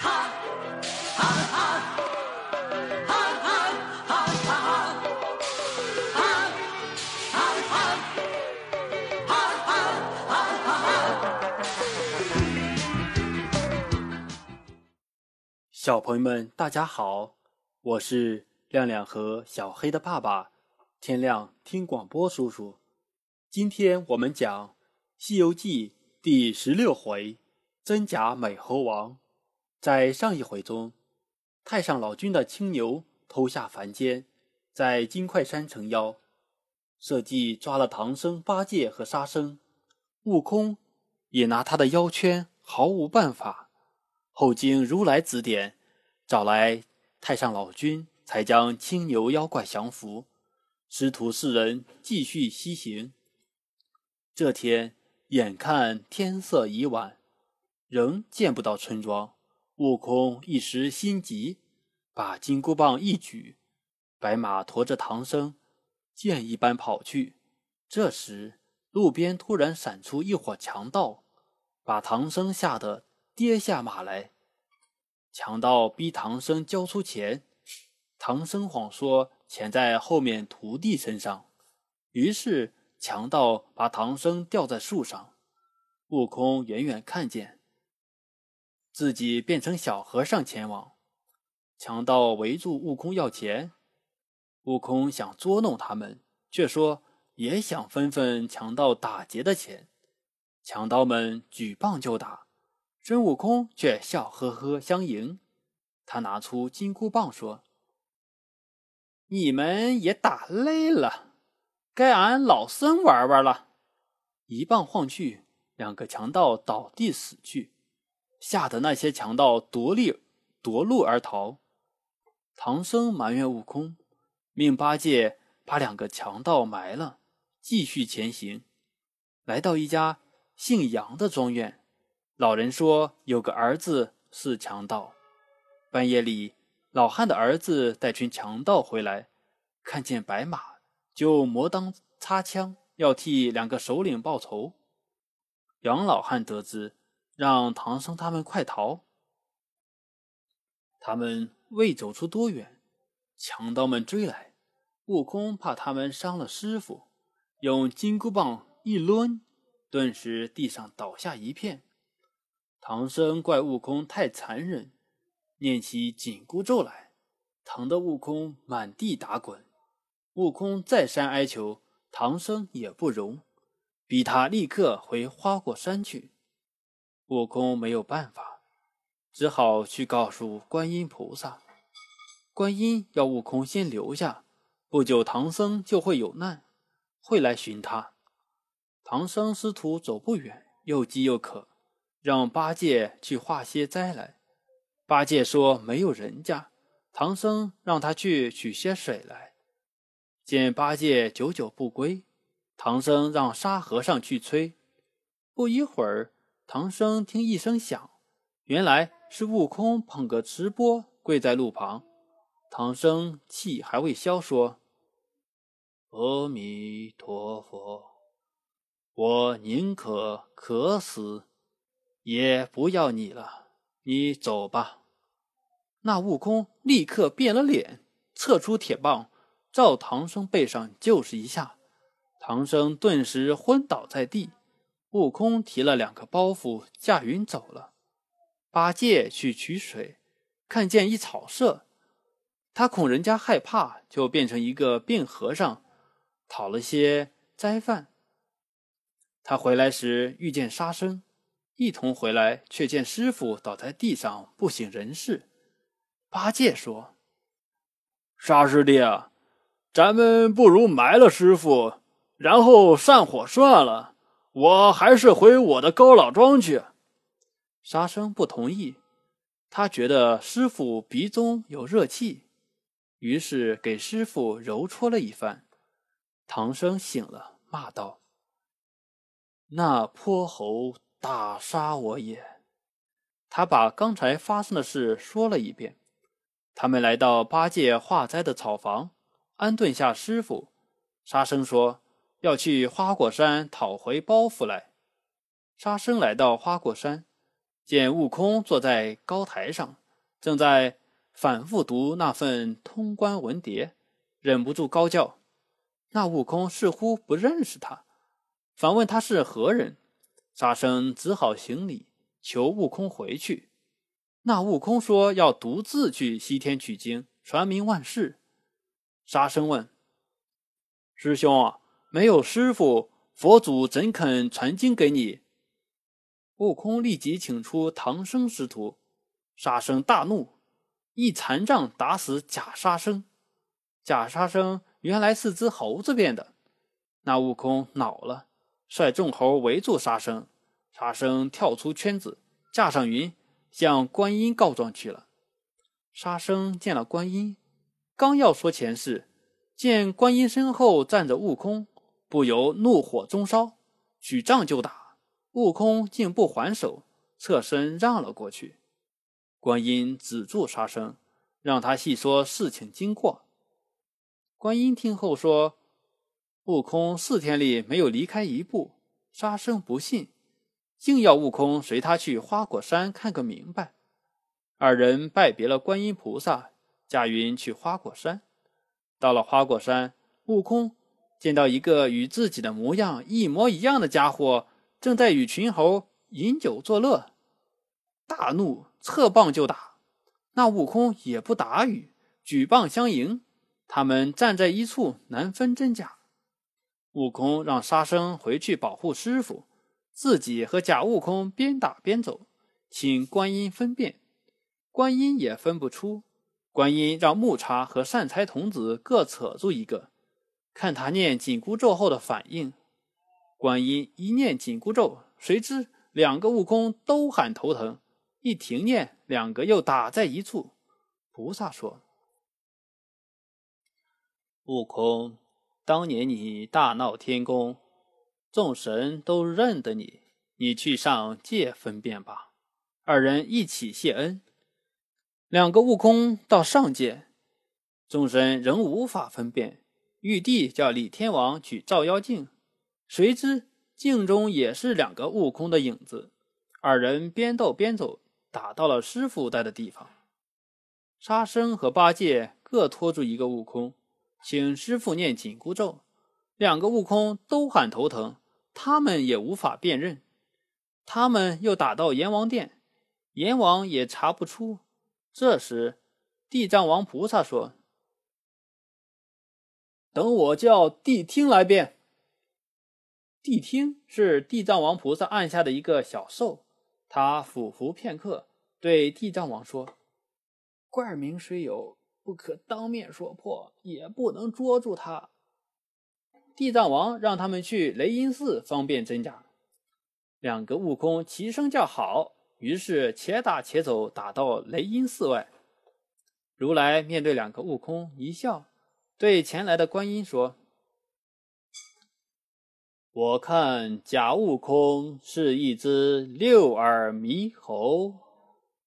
哈哈哈哈哈小朋友们，大家好，我是亮亮和小黑的爸爸，天亮听广播叔叔。今天我们讲《西游记》第十六回“真假美猴王”。在上一回中，太上老君的青牛偷下凡间，在金块山成妖，设计抓了唐僧、八戒和沙僧，悟空也拿他的腰圈毫无办法。后经如来指点。找来太上老君，才将青牛妖怪降服。师徒四人继续西行。这天眼看天色已晚，仍见不到村庄。悟空一时心急，把金箍棒一举，白马驮着唐僧，箭一般跑去。这时路边突然闪出一伙强盗，把唐僧吓得跌下马来。强盗逼唐僧交出钱，唐僧谎说钱在后面徒弟身上。于是强盗把唐僧吊在树上。悟空远远看见，自己变成小和尚前往。强盗围住悟空要钱，悟空想捉弄他们，却说也想分分强盗打劫的钱。强盗们举棒就打。孙悟空却笑呵呵相迎，他拿出金箍棒说：“你们也打累了，该俺老孙玩玩了。”一棒晃去，两个强盗倒地死去，吓得那些强盗夺利夺路而逃。唐僧埋怨悟空，命八戒把两个强盗埋了，继续前行，来到一家姓杨的庄园。老人说有个儿子是强盗。半夜里，老汉的儿子带群强盗回来，看见白马，就磨刀擦枪，要替两个首领报仇。杨老汉得知，让唐僧他们快逃。他们未走出多远，强盗们追来。悟空怕他们伤了师傅，用金箍棒一抡，顿时地上倒下一片。唐僧怪悟空太残忍，念起紧箍咒来，疼得悟空满地打滚。悟空再三哀求，唐僧也不容，逼他立刻回花果山去。悟空没有办法，只好去告诉观音菩萨。观音要悟空先留下，不久唐僧就会有难，会来寻他。唐僧师徒走不远，又饥又渴。让八戒去化些斋来。八戒说没有人家。唐僧让他去取些水来。见八戒久久不归，唐僧让沙和尚去催。不一会儿，唐僧听一声响，原来是悟空捧个瓷钵跪在路旁。唐僧气还未消，说：“阿弥陀佛，我宁可渴死。”也不要你了，你走吧。那悟空立刻变了脸，撤出铁棒，照唐僧背上就是一下，唐僧顿时昏倒在地。悟空提了两个包袱，驾云走了。八戒去取水，看见一草舍，他恐人家害怕，就变成一个病和尚，讨了些斋饭。他回来时遇见沙僧。一同回来，却见师傅倒在地上不省人事。八戒说：“沙师弟啊，咱们不如埋了师傅，然后散伙算了。我还是回我的高老庄去。”沙僧不同意，他觉得师傅鼻中有热气，于是给师傅揉搓了一番。唐僧醒了，骂道：“那泼猴！”打杀我也！他把刚才发生的事说了一遍。他们来到八戒化斋的草房，安顿下师傅。沙僧说要去花果山讨回包袱来。沙僧来到花果山，见悟空坐在高台上，正在反复读那份通关文牒，忍不住高叫。那悟空似乎不认识他，反问他是何人。沙僧只好行礼，求悟空回去。那悟空说要独自去西天取经，传名万世。沙僧问：“师兄啊，没有师傅，佛祖怎肯传经给你？”悟空立即请出唐僧师徒。沙僧大怒，一禅杖打死假沙僧。假沙僧。原来是只猴子变的，那悟空恼了，率众猴围住沙僧，沙僧跳出圈子，驾上云，向观音告状去了。沙僧见了观音，刚要说前世，见观音身后站着悟空，不由怒火中烧，举杖就打。悟空竟不还手，侧身让了过去。观音止住沙僧，让他细说事情经过。观音听后说：“悟空四天里没有离开一步。”沙僧不信，竟要悟空随他去花果山看个明白。二人拜别了观音菩萨，驾云去花果山。到了花果山，悟空见到一个与自己的模样一模一样的家伙，正在与群猴饮酒作乐，大怒，侧棒就打。那悟空也不打语，举棒相迎。他们站在一处，难分真假。悟空让沙僧回去保护师傅，自己和假悟空边打边走，请观音分辨。观音也分不出。观音让木叉和善财童子各扯住一个，看他念紧箍咒后的反应。观音一念紧箍咒，谁知两个悟空都喊头疼，一停念，两个又打在一处。菩萨说。悟空，当年你大闹天宫，众神都认得你，你去上界分辨吧。二人一起谢恩。两个悟空到上界，众神仍无法分辨。玉帝叫李天王取照妖镜，谁知镜中也是两个悟空的影子。二人边斗边走，打到了师傅待的地方。沙僧和八戒各拖住一个悟空。请师傅念紧箍咒，两个悟空都喊头疼，他们也无法辨认。他们又打到阎王殿，阎王也查不出。这时，地藏王菩萨说：“等我叫谛听来辨。”谛听是地藏王菩萨按下的一个小兽，他俯伏片刻，对地藏王说：“怪名虽有。”不可当面说破，也不能捉住他。地藏王让他们去雷音寺方便真假。两个悟空齐声叫好，于是且打且走，打到雷音寺外。如来面对两个悟空一笑，对前来的观音说：“我看假悟空是一只六耳猕猴。”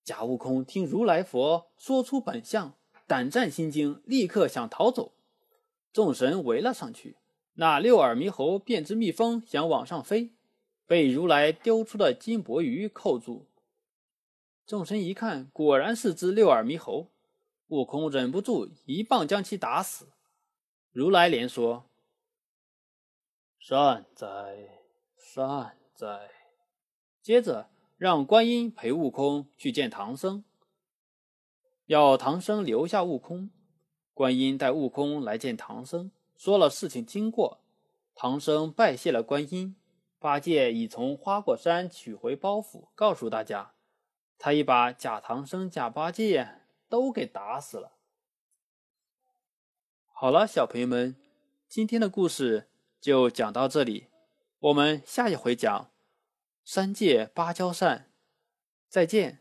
假悟空听如来佛说出本相。胆战心惊，立刻想逃走。众神围了上去，那六耳猕猴变只蜜蜂，想往上飞，被如来丢出的金钵盂扣住。众神一看，果然是只六耳猕猴。悟空忍不住一棒将其打死。如来连说：“善哉，善哉。”接着让观音陪悟空去见唐僧。要唐僧留下悟空，观音带悟空来见唐僧，说了事情经过。唐僧拜谢了观音，八戒已从花果山取回包袱，告诉大家，他已把假唐僧、假八戒都给打死了。好了，小朋友们，今天的故事就讲到这里，我们下一回讲三界芭蕉扇，再见。